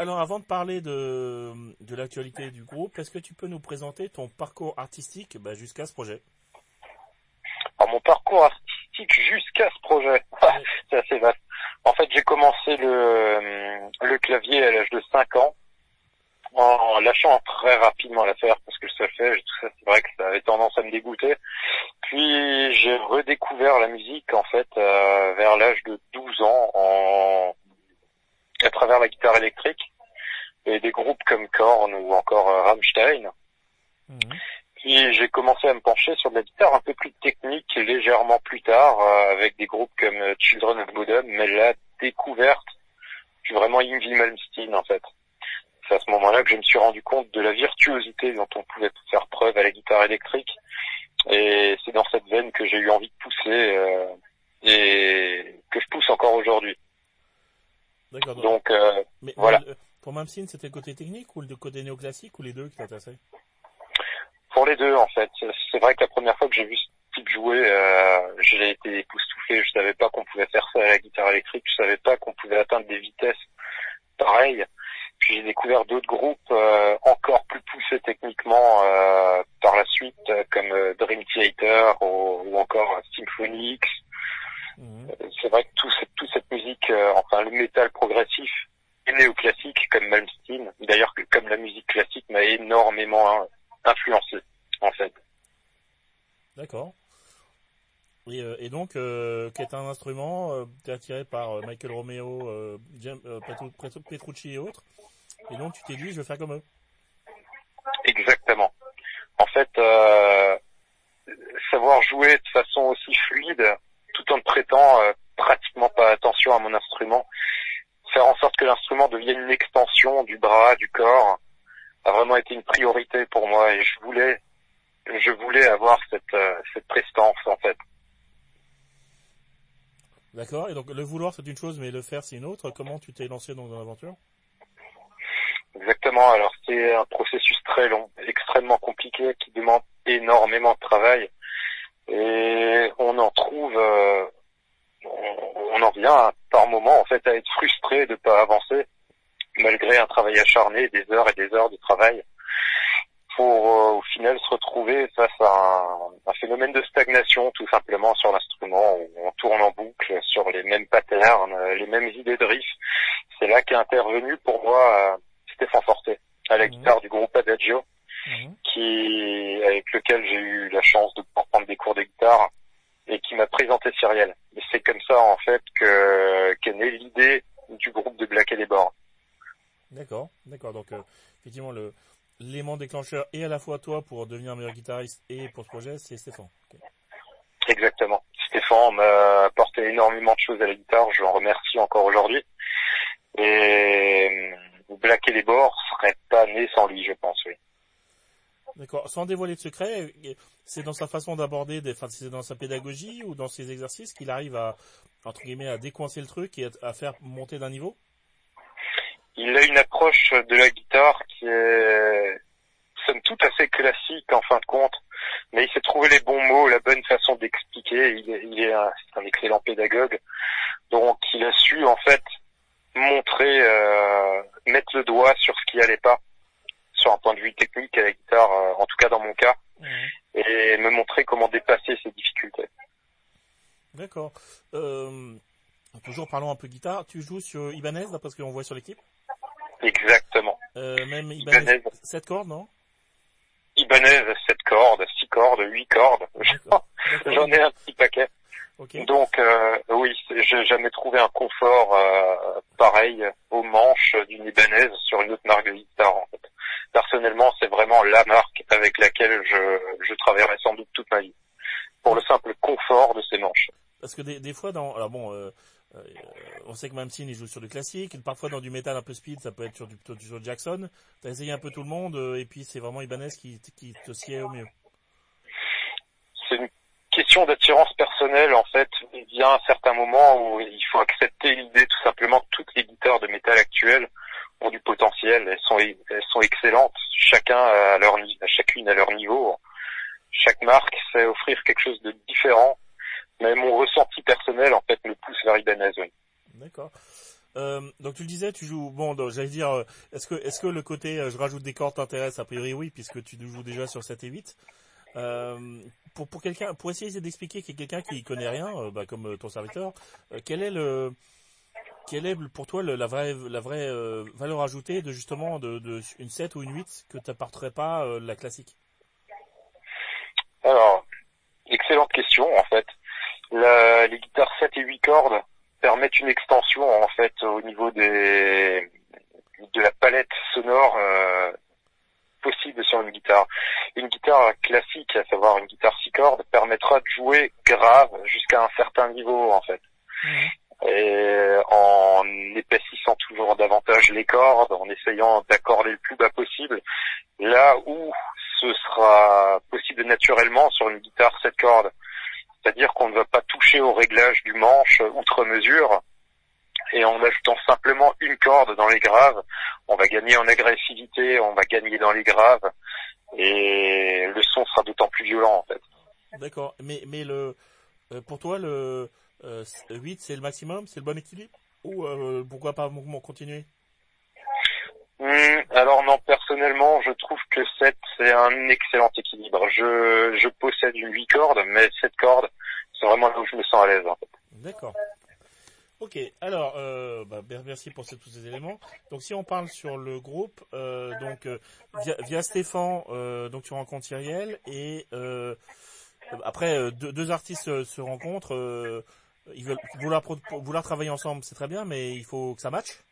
Alors avant de parler de, de l'actualité du groupe, est-ce que tu peux nous présenter ton parcours artistique bah, jusqu'à ce projet? Alors mon parcours artistique jusqu'à ce projet, c'est assez vaste. En fait j'ai commencé le, le clavier à l'âge de 5 ans en lâchant très rapidement l'affaire parce que ça, c'est vrai que ça avait tendance à me dégoûter. Puis j'ai redécouvert la musique en fait euh, vers l'âge de 12 ans en à travers la guitare électrique et des groupes comme Korn ou encore euh, Rammstein. Mhm. Puis j'ai commencé à me pencher sur de la guitare un peu plus technique légèrement plus tard euh, avec des groupes comme euh, Children of Bodom, mais la découverte, c'est vraiment Yngwie Malmsteen en fait. C'est à ce moment-là que je me suis rendu compte de la virtuosité dont on pouvait faire preuve à la guitare électrique. Et c'est dans cette veine que j'ai eu envie de pousser euh, et que je pousse encore aujourd'hui. Donc- euh, mais, voilà. mais, euh, pour Mamsin, c'était le côté technique ou le côté néoclassique ou les deux qui t'intéressaient? Pour les deux en fait, c'est vrai que la première fois que j'ai vu ce type jouer, euh, j'ai été époustouflé. Je savais pas qu'on pouvait faire ça à la guitare électrique. Je savais pas qu'on pouvait atteindre des vitesses pareilles. Puis j'ai découvert d'autres groupes euh, encore plus poussés techniquement euh, par la suite, euh, comme euh, Dream Theater ou, ou encore Symphonix. Mhm. Euh, C'est vrai que tout cette, toute cette musique, euh, enfin le métal progressif et néoclassique comme Malmsteen, d'ailleurs comme la musique classique m'a énormément hein, influencé en fait. D'accord. Et, euh, et donc, euh, qui est un instrument, euh, t'es attiré par euh, Michael Romeo, euh, James, euh, Petru- Petru- Petrucci et autres. Et donc, tu t'es dit, je vais faire comme eux. Exactement. En fait, euh, savoir jouer de façon aussi fluide, prêtant euh, pratiquement pas attention à mon instrument, faire en sorte que l'instrument devienne une extension du bras, du corps, a vraiment été une priorité pour moi et je voulais, je voulais avoir cette, euh, cette prestance en fait. D'accord. Et donc, le vouloir, c'est une chose, mais le faire, c'est une autre. Comment tu t'es lancé dans l'aventure Exactement. Alors c'est un processus très long, extrêmement compliqué, qui demande énormément de travail. Et on en trouve, euh, on, on en vient par moment en fait à être frustré de pas avancer, malgré un travail acharné, des heures et des heures de travail, pour euh, au final se retrouver face à un, un phénomène de stagnation tout simplement sur l'instrument. où On tourne en boucle sur les mêmes patterns, euh, les mêmes idées de riff. C'est là qu'est intervenu pour moi euh, Stéphane Forté à la Mhm. guitare du groupe Adagio Mhm. qui avec lequel j'ai eu la chance de pouvoir prendre des cours de guitare et qui m'a présenté Cyriel. Et c'est comme ça en fait que qu'est née l'idée du groupe de Black et les Bords. D'accord. D'accord. Donc, euh, effectivement, le l'élément déclencheur et à la fois toi pour devenir meilleur guitariste et pour ce projet, c'est Stéphane. Exactement. Stéphane m'a apporté énormément de choses à la guitare, je l'en remercie encore aujourd'hui. Et Black et les Bords serait pas né sans lui, je pense, oui. D'accord. Sans dévoiler de secret, c'est dans sa façon d'aborder, enfin, c'est dans sa pédagogie ou dans ses exercices qu'il arrive à, entre guillemets, à décoincer le truc et à, faire monter d'un niveau? Il a une approche de la guitare qui est somme toute assez classique en fin de compte, mais il sait trouver les bons mots, la bonne façon d'expliquer. Il est, il est un, un excellent pédagogue, donc il a su en fait montrer, euh, mettre le doigt sur ce qui allait pas, sur un point de vue technique à la guitare, euh, en tout cas dans mon cas, et me montrer comment dépasser ces difficultés. D'accord. Euh, toujours parlons un peu guitare. Tu joues sur Ibanez, d'après ce qu'on voit sur l'équipe Exactement. euh, Même Ibanez, Ibanez, 7 cordes, non? Ibanez, 7 cordes, 6 cordes, 8 cordes. J'en ai un petit paquet. Donc euh, oui, j'ai jamais trouvé un confort euh, pareil aux manches d'une Ibanez sur une autre marque de guitare en fait. Personnellement, c'est vraiment la marque avec laquelle je, je travaillerai sans doute toute ma vie. Pour le simple confort de ces manches. Parce que des, des fois, dans, alors bon, euh, euh, on sait que Mamsin il joue sur du classique, parfois dans du métal un peu speed, ça peut être sur du plutôt sur Jackson. T'as essayé un peu tout le monde, euh, et puis c'est vraiment Ibanez qui, qui te sied au mieux. C'est une question d'attirance personnelle en fait. Il y a un certain moment où il faut accepter l'idée tout simplement que toutes les guitares de métal actuelles ont du potentiel. Elles sont elles sont excellentes. Chacun à leur chacune à leur niveau. Chaque marque sait offrir quelque chose de différent. Mais mon ressenti personnel en fait me pousse vers Ibanez. Oui. D'accord. Euh, donc tu le disais, tu joues. Bon, j'allais dire, euh, est-ce que, est-ce que le côté, euh, je rajoute des cordes t'intéresse? A priori, oui, puisque tu joues déjà sur 7 et 8. Euh, pour pour quelqu'un, pour essayer d'expliquer qu'il y a quelqu'un qui connaît rien, euh, bah, comme euh, ton serviteur, quel est le, quelle est pour toi la vraie, la vraie valeur ajoutée de justement de, une 7 ou une 8 que t'apporterait pas euh, la classique? Alors, excellente question en fait. Les guitares 7 et 8 cordes permettent une extension en fait au niveau des de la palette sonore possible sur une guitare. Une guitare une guitare 6 cordes, permettra de jouer grave jusqu'à un certain niveau en fait. Et en épaississant toujours davantage les cordes, en essayant d'accorder le plus bas possible, là où ce sera possible naturellement sur une guitare 7 cordes. C'est-à-dire qu'on ne va pas toucher au réglage du manche outre mesure, et en ajoutant simplement une corde dans les graves, on va gagner en agressivité, on va gagner dans les graves, et le son sera d'autant plus violent en fait. D'accord. Mais, mais le, euh, pour toi, le euh, 8, c'est le maximum? C'est le bon équilibre? Ou euh, pourquoi pas m- m- continuer Hmm, alors non, personnellement, je trouve que 7, c'est un excellent équilibre. Je, je possède une 8 cordes, mais 7 cordes, c'est vraiment là où je me sens à l'aise. en fait. D'accord. Ok, alors, euh, bah, merci pour ces- tous ces éléments. Donc, si on parle sur le groupe, euh, donc euh, via, via Stéphane, euh, donc tu rencontres Cyriel et euh, après euh, deux, artistes se, rencontrent. ils veulent vouloir, travailler ensemble, c'est très bien, mais il faut que ça matche.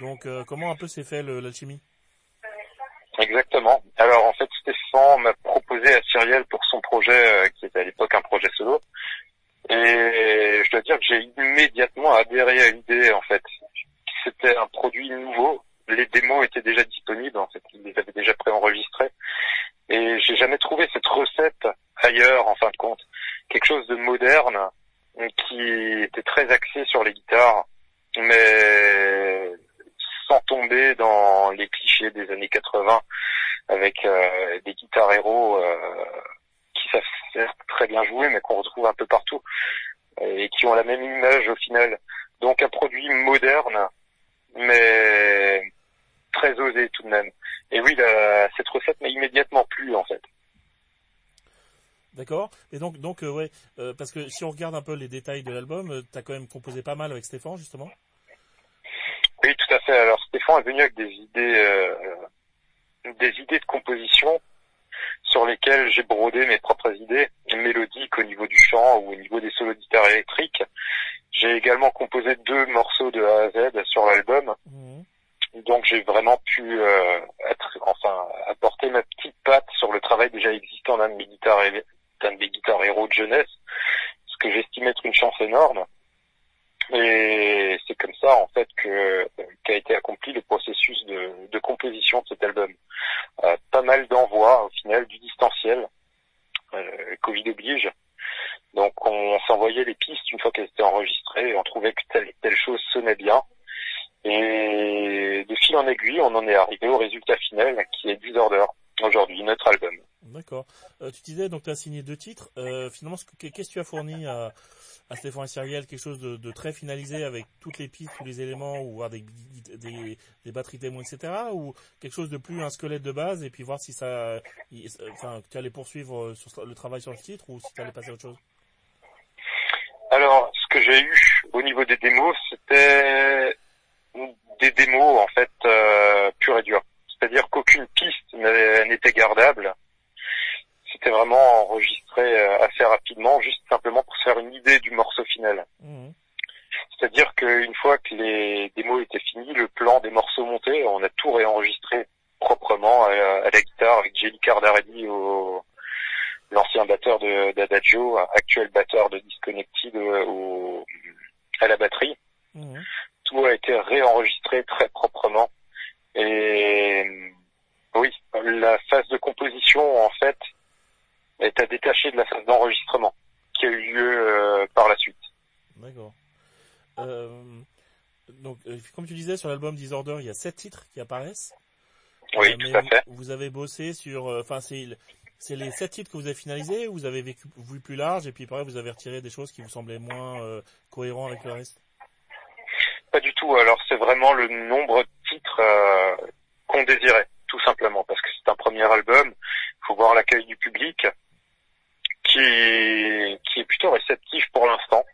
Donc, comment un peu s'est fait l'alchimie? Exactement. Alors en fait, Stéphane m'a proposé à Cyriel pour son projet, qui était à l'époque un projet solo. Et je dois dire que j'ai immédiatement adhéré à l'idée, en fait. C'était un produit nouveau. Les démos étaient déjà disponibles, en fait. Ils les avaient déjà préenregistrés. Et j'ai jamais trouvé cette recette ailleurs, en fin de compte. Quelque chose de moderne, qui était très axé sur les guitares, mais sans tomber dans les clichés des années 80 avec euh, des guitares héros euh, certes très bien jouer mais qu'on retrouve un peu partout et qui ont la même image au final. Donc un produit moderne mais très osé tout de même. Et oui, la- cette recette m'a immédiatement plu en fait. D'accord. Et donc, donc, euh, ouais, euh, parce que si on regarde un peu les détails de l'album, euh, t'as quand même composé pas mal avec Stéphane, justement. Oui, tout à fait. Alors Stéphane est venu avec des idées, euh, des idées de composition sur lesquelles j'ai brodé mes propres idées, mélodiques au niveau du chant ou au niveau des solos de guitare électrique. J'ai également composé deux morceaux de A à Z sur l'album, Mhm. donc j'ai vraiment pu euh, être, enfin, apporter ma petite patte sur le travail déjà existant d'un de mes guitares, d'un de mes guitares héros de jeunesse, ce que j'estime être une chance énorme. Et c'est comme ça en fait que qu'a été accompli le processus de, de composition de cet album. Euh, pas mal d'envois au final du distanciel, euh, Covid oblige. Donc on s'envoyait les pistes une fois qu'elles étaient enregistrées et on trouvait que telle et telle chose sonnait bien. Et de fil en aiguille, on en est arrivé au résultat final qui est Disorder aujourd'hui, notre album. D'accord. Euh, tu donc tu as signé deux titres. Euh, finalement, ce que- qu'est-ce que tu as fourni à, à Stéphane Cyriel Quelque chose de, très finalisé avec toutes les pistes, tous les éléments, ou avoir des, des, batteries témoins, etc. Ou quelque chose de plus un squelette de base et puis voir si ça... Enfin, tu allais poursuivre euh, sur le travail sur le titre ou si tu allais passer à autre chose? Alors, ce que j'ai eu au niveau des démos, c'était des démos en fait euh, pures et dures. C'est-à-dire qu'aucune piste n'était gardable. C'était vraiment enregistré euh, assez rapidement, juste simplement pour se faire une idée du morceau final. Mhm. C'est-à-dire qu'une fois que les démos étaient finis, le plan des morceaux montés, on a tout réenregistré proprement à, à la guitare avec Jelly Cardarelli au l'ancien batteur de d'Adagio, actuel batteur de Disconnected euh, au, à la batterie. Mhm. Tout a été réenregistré très proprement. Et oui, la phase de composition en fait est à détacher de la phase d'enregistrement qui a eu lieu euh, par la suite. D'accord. Euh, donc, euh, comme tu disais, sur l'album Disorder, il y a sept titres qui apparaissent. Oui, tout à vous, fait. vous avez bossé sur, enfin c'est c'est les sept titres que vous avez finalisés ou vous avez vécu vu plus large et puis pareil vous avez retiré des choses qui vous semblaient moins euh, cohérents avec le reste? Pas du tout. tout. Alors c'est vraiment le nombre de titres euh, qu'on désirait, tout simplement, parce que c'est un premier album. Il faut voir l'accueil du public, qui qui est plutôt réceptif pour l'instant.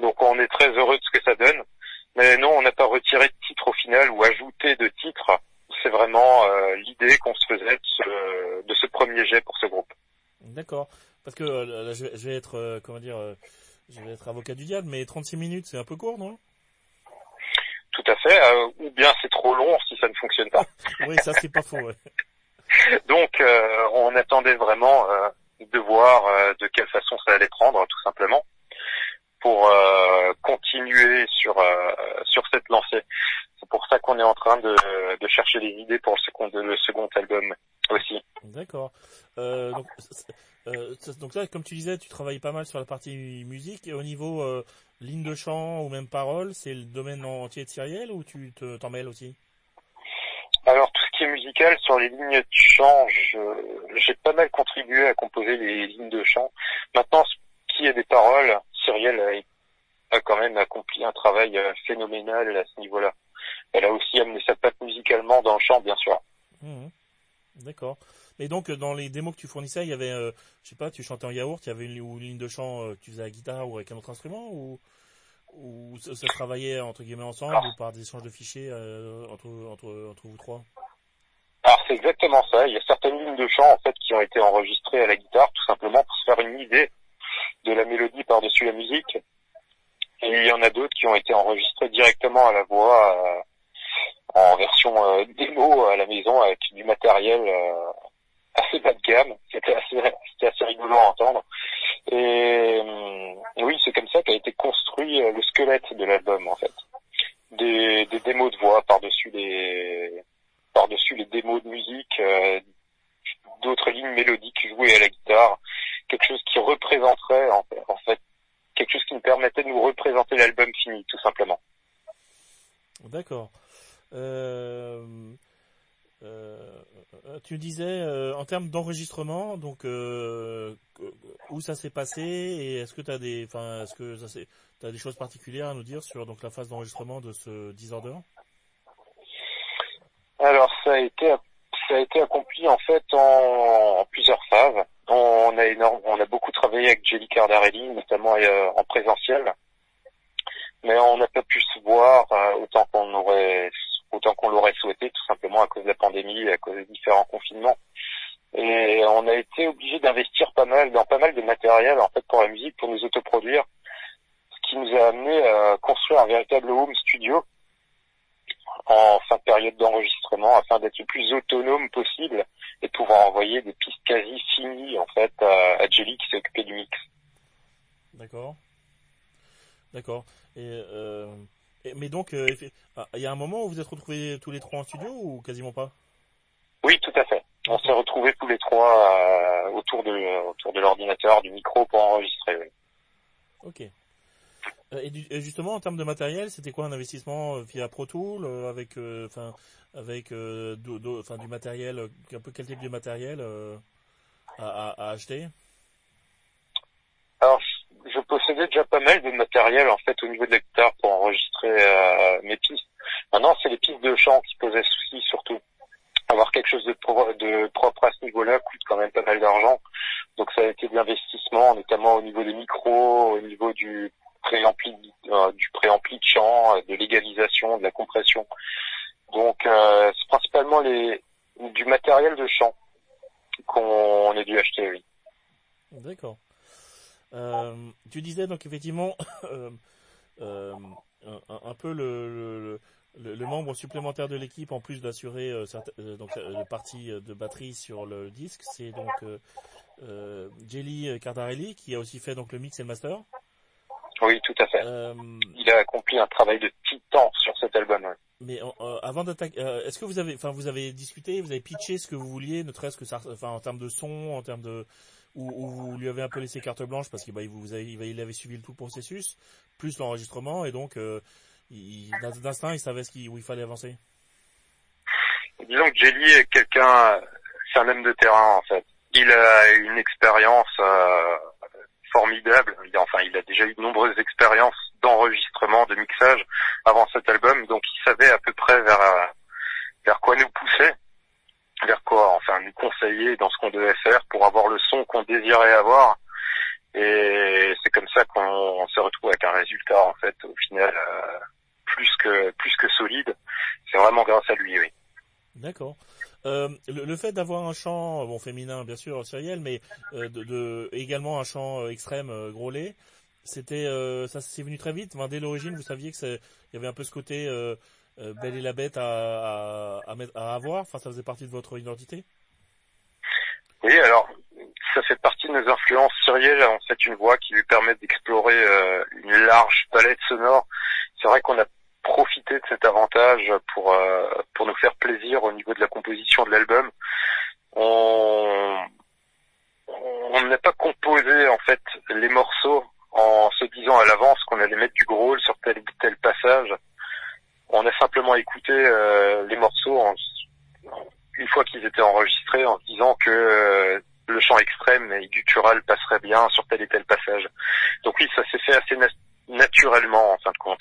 Donc on est très heureux de ce que ça donne. Mais non, on n'a pas retiré de titre au final ou ajouté de titres. C'est vraiment euh, l'idée qu'on se faisait de ce, de ce premier jet pour ce groupe. D'accord. Parce que euh, là, je, vais, je vais être, euh, comment dire, euh, je vais être avocat du diable, mais 36 minutes, c'est un peu court, non? Tout à fait. euh, ou bien c'est trop long si ça ne fonctionne pas. Oui, ça c'est pas faux. Ouais. Donc euh, on attendait vraiment euh, de voir euh, de quelle façon ça allait prendre, tout simplement, pour euh, continuer sur euh, sur cette lancée. C'est pour ça qu'on est en train de, de chercher des idées pour le second le second album aussi. D'accord. Euh, donc, c'est- euh, c'est- donc là, comme tu disais, tu travailles pas mal sur la partie musique et au niveau euh, ligne de chant ou même parole, c'est le domaine entier de Cyriel ou tu te- t'en mêles aussi? Alors tout ce qui est musical sur les lignes de chant, je- j'ai pas mal contribué à composer les lignes de chant. Maintenant, ce qui est des paroles, Cyrielle a, a quand même accompli un travail euh, phénoménal à ce niveau-là. Elle a aussi amené sa patte musicalement dans le chant, bien sûr. Mhm. D'accord. Mais donc euh, dans les démos que tu fournissais, il y avait, euh, je sais pas, tu chantais en yaourt, il y avait une, ligne de chant euh, que tu faisais à la guitare ou avec un autre instrument ou ou ça, travaillait entre guillemets ensemble ou par des échanges de fichiers euh, entre, entre entre vous trois? Alors c'est exactement ça. Il y a certaines lignes de chant en fait qui ont été enregistrées à la guitare, tout simplement pour se faire une idée de la mélodie par-dessus la musique. Et il y en a d'autres qui ont été enregistrées directement à la voix en version démo à la maison avec du matériel assez bas de gamme. C'était assez, c'était assez rigolo à entendre. Et hum, oui, c'est comme ça qu'a été construit euh, le squelette de l'album en fait. Des, démos de voix par-dessus les par-dessus les démos de musique, euh, d'autres lignes mélodiques jouées à la guitare, quelque chose qui représenterait en fait, quelque chose qui nous permettait de nous représenter l'album fini, tout simplement. D'accord. Euh, euh, euh, tu disais euh, en termes d'enregistrement, donc euh, que- où ça s'est passé et est-ce que tu as des, enfin, est-ce que ça c'est, des choses particulières à nous dire sur donc la phase d'enregistrement de ce Disorder Alors ça a été ça a été accompli en fait en, en plusieurs phases. On a énorme, on a beaucoup travaillé avec Jelly Cardarelli, notamment euh, en présentiel, mais on n'a pas pu se voir euh, autant qu'on aurait autant qu'on l'aurait souhaité, tout simplement à cause de la pandémie et à cause des différents confinements. Et on a été obligé d'investir pas mal dans pas mal de matériel en fait pour la musique, pour nous autoproduire, ce qui nous a amené à construire un véritable home studio en fin de période d'enregistrement afin d'être le plus autonome possible et pouvoir envoyer des pistes quasi finies en fait à, Jelly qui s'est occupé du mix. D'accord. D'accord. Et, euh, mais donc, euh, il y a un moment où vous êtes retrouvés tous les trois en studio ou quasiment pas? Oui, tout à fait. On s'est retrouvés tous les trois euh, autour de autour de l'ordinateur, du micro pour enregistrer. oui. Ok. Euh, Et, du- et justement, en termes de matériel, c'était quoi un investissement euh, via Pro Tool euh, avec, euh, enfin, avec, euh, do- do- du matériel, un peu quel type de matériel euh, à, à- à acheter? Alors, je- possédais déjà pas mal de matériel en fait au niveau de la guitare pour enregistrer euh, mes pistes. Maintenant, c'est les pistes de chant qui posaient souci surtout. Avoir quelque chose de, pro- de propre à ce niveau-là coûte quand même pas d'argent. Donc ça a été de l'investissement, notamment au niveau des micros, au niveau du préampli, euh, du préampli de chant, euh, de l'égalisation, de la compression. Donc euh, c'est principalement les du matériel de chant qu'on a dû acheter, oui. D'accord. Tu disais donc effectivement un, un- peu le, le, le membre supplémentaire de l'équipe en plus d'assurer euh, euh, donc euh, le parti de batterie sur le disque, c'est donc euh, euh, Jelly Cardarelli qui a aussi fait donc le mix et le master. Oui, tout à fait. Euh, il a accompli un travail de titan sur cet album. ouais. mais euh, avant d'attaquer, euh, est-ce que vous avez, enfin vous avez discuté, vous avez pitché ce que vous vouliez, ne serait-ce que ça, enfin en termes de son, en termes de, ou vous lui avez un peu laissé carte blanche parce qu'il bah, il vous il avait suivi le tout processus, plus l'enregistrement et donc euh, il, d'instinct il savait ce où il fallait avancer. Disons que Jelly est quelqu'un, c'est un homme de terrain en fait. Il a une expérience euh, formidable. Enfin, il a déjà eu de nombreuses expériences d'enregistrement, de mixage avant cet album, donc il savait à peu près vers vers quoi nous pousser, vers quoi enfin nous conseiller dans ce qu'on devait faire pour avoir le son qu'on désirait avoir. Et c'est comme ça qu'on se retrouve avec un résultat en fait au final euh, plus que plus que solide. C'est vraiment grâce à lui, oui. D'accord. Euh, le, fait d'avoir un chant bon féminin bien sûr Cyrielle, mais euh, de, de, également un chant euh, extrême euh, grôlé, c'était euh, ça s'est venu très vite? Enfin, dès l'origine, vous saviez que il y avait un peu ce côté euh, belle et la bête à, à, à, avoir? Enfin, ça faisait partie de votre identité? Oui, alors ça fait partie de nos influences. Cyrielle a en fait une voix qui lui permet d'explorer une large palette sonore. C'est vrai qu'on a profiter de cet avantage pour euh, pour nous faire plaisir au niveau de la composition de l'album. On on n'a pas composé en fait les morceaux en se disant à l'avance qu'on allait mettre du gros sur tel tel passage. On a simplement écouté euh, les morceaux en, une fois qu'ils étaient enregistrés en se disant que euh, le chant extrême et guttural passerait bien sur tel et tel passage. Donc oui, ça s'est fait assez naturellement en fin de compte.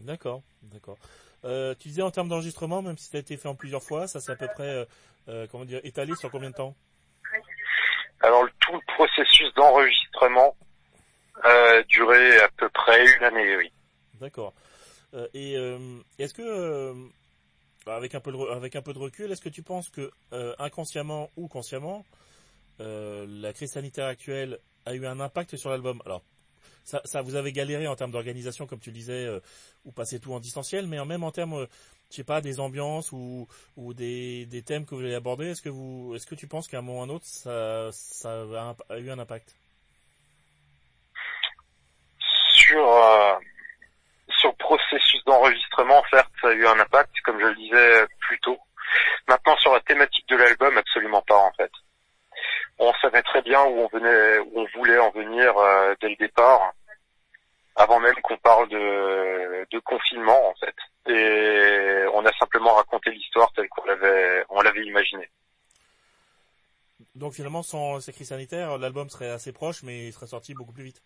D'accord, d'accord. Euh, tu disais en termes d'enregistrement, même si ça a été fait en plusieurs fois, ça s'est à peu près, euh, euh comment dire, étalé sur combien de temps? Alors tout le processus d'enregistrement euh, durait à peu près une année, oui. D'accord. Euh, et euh, est-ce que, avec un peu de, avec un peu de recul, est-ce que tu penses que inconsciemment ou consciemment, la crise sanitaire actuelle a eu un impact sur l'album? Alors ça, ça, vous avez galéré en termes d'organisation, comme tu le disais, euh, ou passer tout en distanciel, mais même en termes, euh, je sais pas, des ambiances ou, ou des, des thèmes que vous allez aborder, est-ce que vous, est-ce que tu penses qu'à un moment ou un autre, ça, ça a, eu un impact? Sur euh, sur le processus d'enregistrement, certes, ça a eu un impact, comme je le disais plus tôt. Maintenant, sur la thématique de l'album, absolument pas en fait on savait très bien où on venait, où on voulait en venir euh, dès le départ, avant même qu'on parle de, de, confinement en fait. Et on a simplement raconté l'histoire telle qu'on l'avait, on l'avait imaginé. Donc finalement, sans ces crises sanitaires, l'album serait assez proche, mais il serait sorti beaucoup plus vite.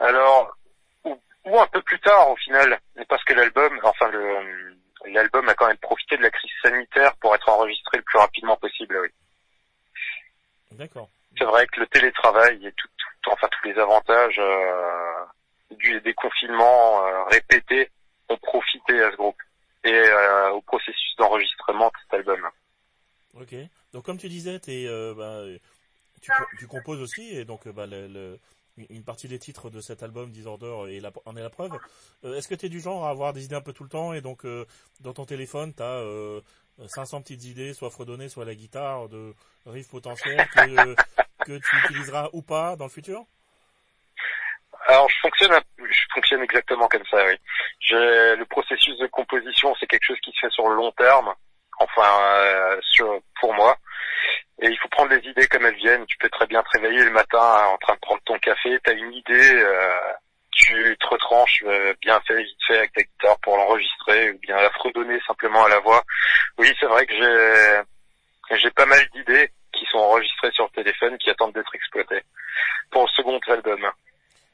Alors, ou, un peu plus tard au final, parce que l'album, enfin le l'album a quand même profité de la crise sanitaire pour être enregistré le plus rapidement possible, oui. D'accord. C'est vrai que le télétravail et tout, enfin tous les avantages euh, du déconfinement euh, répétés ont profité à ce groupe et euh, au processus d'enregistrement de cet album. Ok. Donc comme tu disais, es, euh, bah, tu, tu, composes aussi et donc bah, le, le, une partie des titres de cet album Disorder et la, en est la preuve. Euh, Est-ce que tu es du genre à avoir des idées un peu tout le temps et donc euh, dans ton téléphone tu as euh, 500 petites idées, soit fredonnées, soit la guitare de riffs potentiels que, que tu utiliseras ou pas dans le futur? Alors je fonctionne, je fonctionne exactement comme ça, oui. Le processus de composition, c'est quelque chose qui se fait sur le long terme, enfin euh, sur, pour moi. Et il faut prendre les idées comme elles viennent. Tu peux très bien te réveiller le matin en train de prendre ton café, tu as une idée, euh, tu te retranches euh, bien fait, vite fait avec ta guitare pour l'enregistrer ou bien la fredonner simplement à la voix. Oui, c'est vrai que j'ai j'ai pas mal d'idées qui sont enregistrées sur le téléphone qui attendent d'être exploitées pour le second album.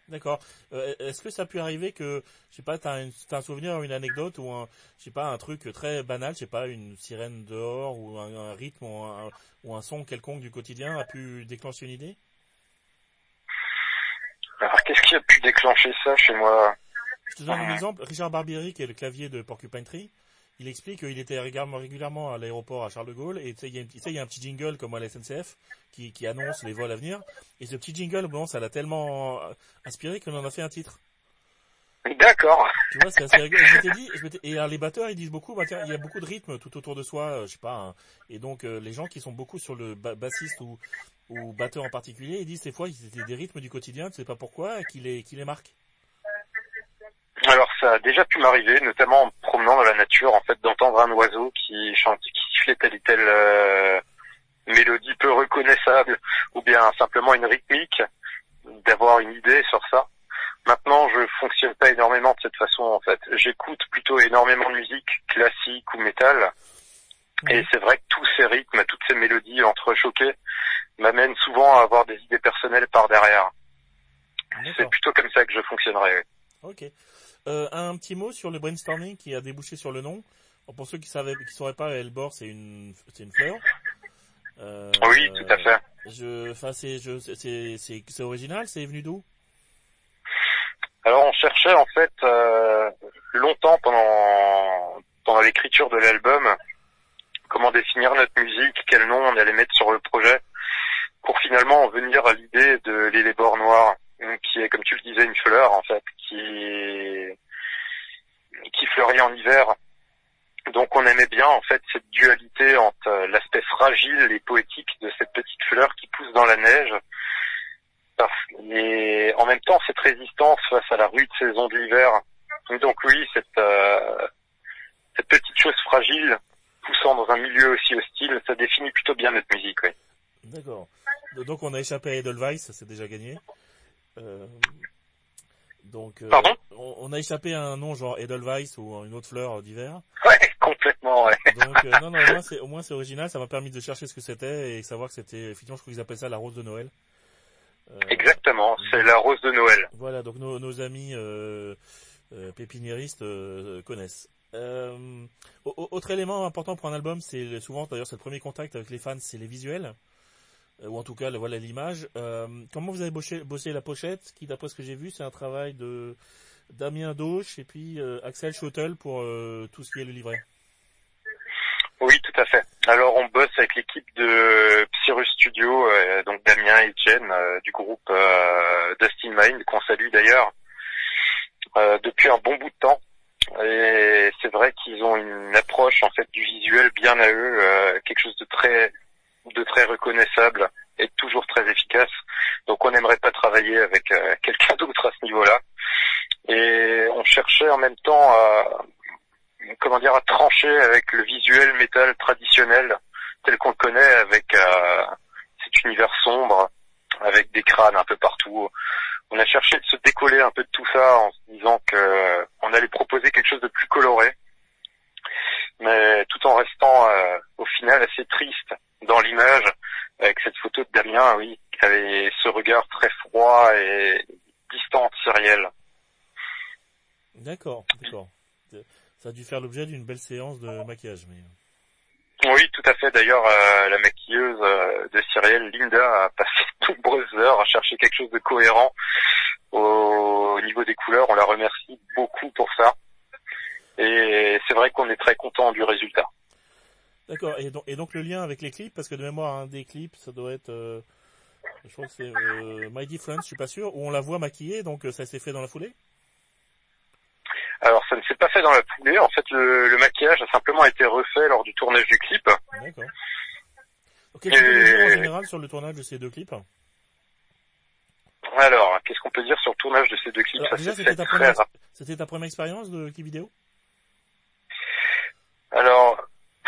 D'accord. Euh, Est-ce que ça a pu arriver que, je sais pas, t'as un, souvenir, une anecdote ou un, je sais pas, un truc très banal, je sais pas, une sirène dehors ou un, un rythme ou un, ou un, son quelconque du quotidien a pu déclencher une idée? Alors qu'est-ce qui a pu déclencher ça chez moi? Je te donne un exemple. Richard Barbieri, qui est le clavier de Porcupine Tree, il explique qu'il était régulièrement à l'aéroport à Charles de Gaulle et il y, y, a un petit jingle comme à la SNCF qui, qui annonce les vols à venir. Et ce petit jingle, bon, ça l'a tellement euh, inspiré qu'on en a fait un titre. D'accord. Tu vois, c'est assez rigolo. Je m'étais dit, je et alors, les batteurs, ils disent beaucoup, bah, tiens, il y a beaucoup de rythme tout autour de soi, euh, je sais pas. Hein. Et donc, euh, les gens qui sont beaucoup sur le bassiste ou, ou batteur en particulier, ils disent des fois, c'était des rythmes du quotidien, tu sais pas pourquoi, qui les, qui les marquent. Ça a déjà pu m'arriver, notamment en promenant dans la nature, en fait, d'entendre un oiseau qui chante, qui sifflait telle et telle euh, mélodie peu reconnaissable, ou bien simplement une rythmique, d'avoir une idée sur ça. Maintenant, je fonctionne pas énormément de cette façon, en fait. J'écoute plutôt énormément de musique classique ou métal. Et c'est vrai que tous ces rythmes, toutes ces mélodies entrechoquées m'amènent souvent à avoir des idées personnelles par derrière. c'est plutôt comme ça que je fonctionnerai. Ok. Euh, un petit mot sur le brainstorming qui a débouché sur le nom. Pour ceux qui savaient, qui sauraient pas, Elbor, c'est une, c'est une fleur. Euh, oui, tout à fait. Je, enfin, c'est, je, c'est, c'est, c'est original. C'est venu d'où? Alors, on cherchait en fait euh, longtemps pendant pendant l'écriture de l'album comment définir notre musique, quel nom on allait mettre sur le projet, pour finalement en venir à l'idée de l'élébore noir, qui est, comme tu le disais, une fleur en fait, qui qui fleurit en hiver. Donc on aimait bien en fait cette dualité entre l'aspect fragile et poétique de cette petite fleur qui pousse dans la neige, et en même temps cette résistance face à la rude saison d'hiver. Donc oui, cette euh, cette petite chose fragile poussant dans un milieu aussi hostile, ça définit plutôt bien notre musique, oui. D'accord. Donc on a échappé à Edelweiss, c'est déjà gagné. Euh, donc euh, Pardon? on, a échappé à un nom genre Edelweiss ou une autre fleur d'hiver. Ouais, complètement, ouais. Donc euh, non, non, au moins c'est, original, ça m'a permis de chercher ce que c'était et savoir que c'était, effectivement, je crois qu'ils appellent ça la rose de Noël. Exactement, c'est la rose de Noël. Voilà, donc nos, nos amis pépiniéristes connaissent. Autre élément important pour un album, c'est souvent d'ailleurs c'est le premier contact avec les fans, c'est les visuels, ou en tout cas voilà l'image. Euh, comment vous avez bossé, bossé, la pochette, qui d'après ce que j'ai vu, c'est un travail de Damien Dauch et puis euh, Axel Schottel pour euh, tout ce qui est le livret. Oui, tout à fait. Alors on bosse avec l'équipe de Cyrus Studio, donc Damien et Jen du groupe Dustin Mind, qu'on salue d'ailleurs, depuis un bon bout de temps. Et c'est vrai qu'ils ont une approche en fait du visuel bien à eux, euh, quelque chose de très de très reconnaissable et toujours très efficace. Donc on n'aimerait pas travailler avec euh, quelqu'un d'autre à ce niveau-là. Et on cherchait en même temps à comment dire à trancher avec le visuel métal traditionnel tel qu'on le connaît avec euh, cet univers sombre avec des crânes un peu partout on a cherché de se décoller un peu de tout ça en se disant que euh, on allait proposer quelque chose de plus coloré, mais tout en restant euh, au final assez triste dans l'image avec cette photo de Damien, oui, qui avait ce regard très froid et distant, Cyriel. D'accord, d'accord. Ça a dû faire l'objet d'une belle séance de maquillage, mais. Oui, tout à fait. D'ailleurs, euh, la maquilleuse euh, de Cyrielle, Linda, a passé de nombreuses heures à chercher quelque chose de cohérent au, niveau des couleurs. On la remercie beaucoup pour ça. Et c'est vrai qu'on est très content du résultat. D'accord. Et donc, et donc le lien avec les clips, parce que de mémoire, un des clips, ça doit être, euh, je crois que c'est My Difference, je suis pas sûr, où on la voit maquillée, donc ça s'est fait dans la foulée? Alors ça ne s'est pas fait dans la foulée. En fait, le, maquillage a simplement été refait lors du tournage du clip. D'accord. Qu'est-ce qu'on peut dire en général sur le tournage de ces deux clips? Alors, qu'est-ce qu'on peut dire sur le tournage de ces deux clips? Ça c'était ta, première... c'était ta première expérience de clip vidéo Alors,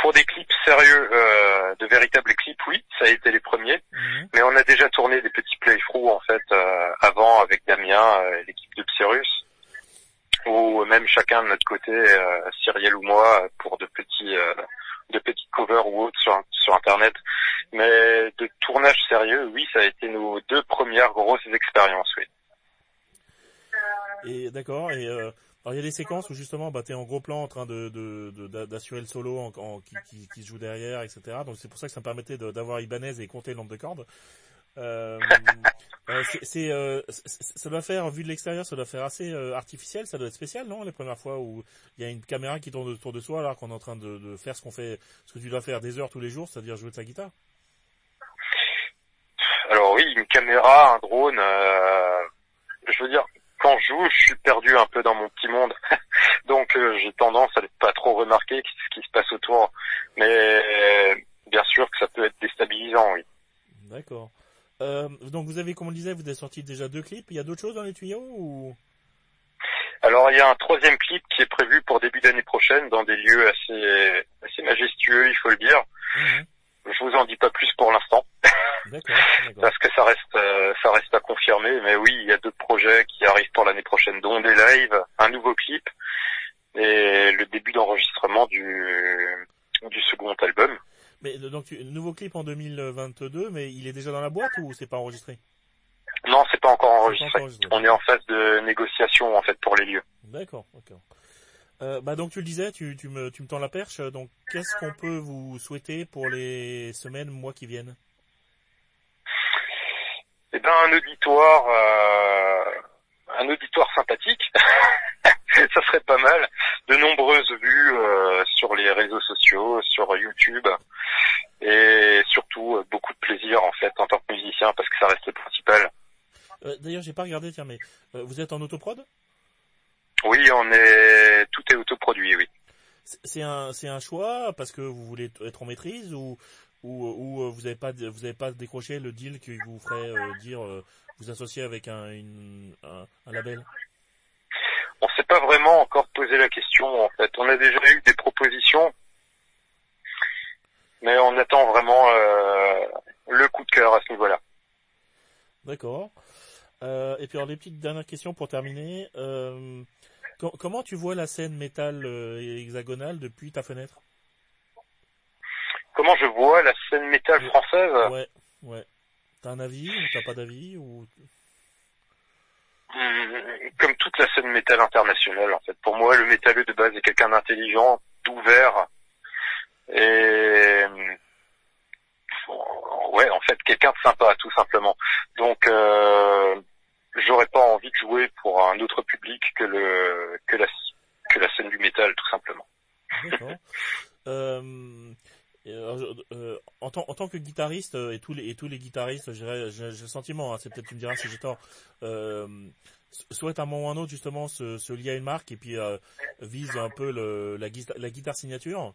pour des clips sérieux, euh, de véritables clips, oui, ça a été les premiers. Mhm. Mais on a déjà tourné des petits playthroughs en fait euh, avant avec Damien, euh, l'équipe de Psyrus ou même chacun de notre côté, euh, Cyriel ou moi, pour de petits euh, de petits covers ou autres sur, sur internet. Mais de tournage sérieux, oui, ça a été nos deux premières grosses expériences, oui. Et d'accord. Et euh, alors il y a des séquences où justement, bah, t'es en gros plan en train de d'assurer le solo en, en, qui, qui, qui, joue derrière, etc. Donc c'est pour ça que ça me permettait d'avoir Ibanez et compter le nombre de cordes. Euh, euh, c'est, euh, ça doit faire, vu de l'extérieur, ça doit faire assez euh, artificiel, ça doit être spécial, non Les premières fois où il y a une caméra qui tourne autour de soi alors qu'on est en train de, de faire ce qu'on fait, ce que tu dois faire des heures tous les jours, c'est-à-dire jouer de sa guitare? Alors oui, une caméra, un drone. Euh, je veux dire, quand je joue, je suis perdu un peu dans mon petit monde, donc j'ai tendance à ne pas trop remarquer ce qui se passe autour. Mais bien sûr que ça peut être déstabilisant, oui. D'accord. Euh, donc vous avez, comme on le disait, vous avez sorti déjà deux clips. Il y a d'autres choses dans les tuyaux ou? Alors il y a un troisième clip qui est prévu pour début d'année prochaine dans des lieux assez assez majestueux, il faut le dire. Mhm. Je vous en dis pas plus pour l'instant. Parce que ça reste euh, ça reste à confirmer. Mais oui, il y a deux qui arrivent pour l'année prochaine, dont des lives, un nouveau clip et le début d'enregistrement du du second album. Mais donc, nouveau clip en 2022, mais il est déjà dans la boîte ou c'est pas enregistré? Non, c'est pas encore pas enregistré. On est en phase de négociation en fait pour les lieux. D'accord, d'accord. Euh, bah donc tu le disais, tu, tu me tu me tends la perche. Donc qu'est-ce qu'on peut vous souhaiter pour les semaines, mois qui viennent? Eh ben un auditoire, euh, un auditoire sympathique, ça serait pas mal. De nombreuses vues euh, sur les réseaux sociaux, sur YouTube, et surtout euh, beaucoup de plaisir en fait en tant que musicien parce que ça reste le principal. Euh, D'ailleurs, j'ai pas regardé, tiens, mais euh, vous êtes en autoprod? Oui, on est tout est autoproduit, oui. C'est un c'est un choix parce que vous voulez être en maîtrise ou ou, ou vous avez pas vous avez pas décroché le deal qui vous ferait euh, dire euh, vous associer avec un une, un, un label. On s'est pas vraiment encore posé la question en fait. On a déjà eu des propositions, mais on attend vraiment euh, le coup de cœur à ce niveau-là. D'accord. Euh, et puis alors les petites dernières questions pour terminer. Euh, co- comment tu vois la scène métal euh, hexagonale depuis ta fenêtre? Comment je vois la scène métal française? Ouais, ouais. T'as un avis ou t'as pas d'avis ou Hum, Comme toute la scène métal internationale en fait. Pour moi, le métalleux de base est quelqu'un d'intelligent, d'ouvert et hum, ouais, en fait, quelqu'un de sympa tout simplement. Donc euh, j'aurais pas envie de jouer pour un autre public que le que la que la scène du métal tout simplement. D'accord. euh, euh, euh, en, tant, que guitariste euh, et tous les guitaristes, j'ai le sentiment, hein, c'est peut-être tu me diras si j'ai tort, euh, souhaitent à un moment ou à un autre justement se, lier à une marque et puis euh, vise un peu la, guita- la guitare signature.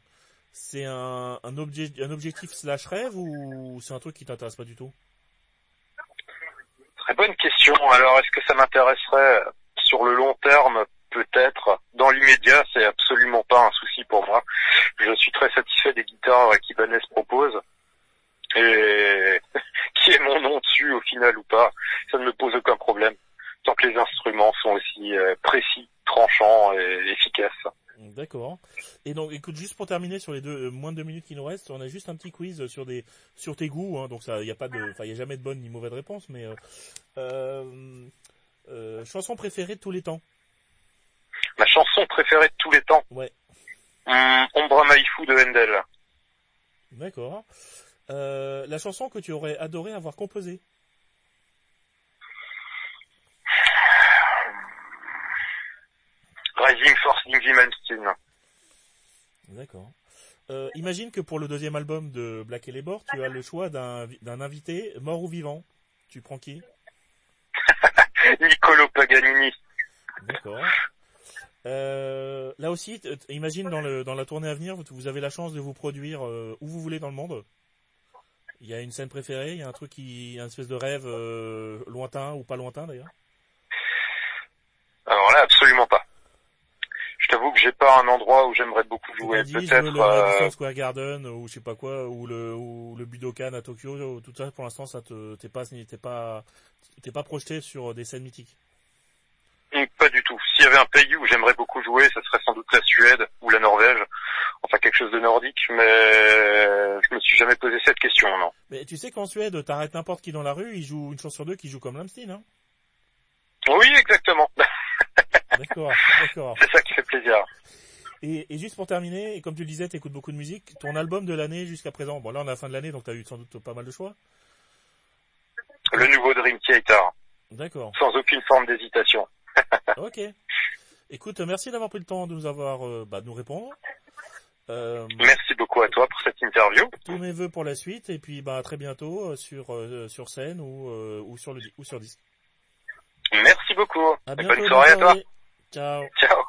C'est un, un, objectif slash rêve ou c'est un truc qui t'intéresse pas du tout? Très bonne question. Alors, est-ce que ça m'intéresserait sur le long terme? Peut-être. Dans l'immédiat, c'est absolument pas un souci pour moi. Je suis très satisfait des guitares qu'Ibanez propose. Et qui est mon nom dessus au final ou pas, ça ne me pose aucun problème. Tant que les instruments sont aussi euh, précis, tranchants et efficaces. D'accord. Et donc, écoute, juste pour terminer sur les deux euh, moins de deux minutes qui nous restent, on a juste un petit quiz sur des sur tes goûts. Hein, donc ça, il y a pas de, enfin, il y a jamais de bonne ni mauvaise réponse, mais euh, euh, euh, chanson préférée de tous les temps. Ma chanson préférée de tous les temps, Ouais. hum, Ombra Maifu de Handel. D'accord. Euh, la chanson que tu aurais adoré avoir composée? Rising Force d'Ingrid Malmsteen. D'accord. Euh, imagine que pour le deuxième album de Black Elebor, tu as le choix d'un d'un invité mort ou vivant. Tu prends qui? Niccolo Paganini. D'accord. Euh, là aussi, imagine dans, le, dans la tournée à venir, vous- vous avez la chance de vous produire euh, où vous voulez dans le monde. Il y a une scène préférée, il y a un truc qui, un espèce de rêve euh, lointain ou pas lointain d'ailleurs? Alors là, absolument pas. J'ai pas un endroit où j'aimerais beaucoup jouer. Peut-être le Madison euh, Square Garden ou je sais pas quoi ou le ou le Budokan à Tokyo. ou Tout ça pour l'instant, ça te t'es pas t'es pas t'es pas projeté sur des scènes mythiques. hum, pas du tout. S'il y avait un pays où j'aimerais beaucoup jouer, ce serait sans doute la Suède ou la Norvège. Enfin quelque chose de nordique, mais je me suis jamais posé cette question, non. Mais tu sais qu'en Suède, t'arrêtes n'importe qui dans la rue, il joue une chance sur deux qui joue comme Lamstein, hein Oui, exactement. D'accord, d'accord. C'est ça qui fait plaisir. Et, et juste pour terminer, et comme tu le disais, t'écoutes beaucoup de musique. Ton album de l'année jusqu'à présent, bon là on est à la fin de l'année, donc t'as eu sans doute pas mal de choix. Le nouveau Dream Theater, D'accord. sans aucune forme d'hésitation. Ok. Écoute, merci d'avoir pris le temps de nous avoir, euh, bah, de nous répondre. Euh, Merci beaucoup à toi pour cette interview. tous mes vœux pour la suite, et puis bah à très bientôt euh, sur euh, sur scène ou euh, ou sur le ou sur disque. Merci beaucoup. À Et bientôt. bonne soirée à toi. Ciao. Ciao.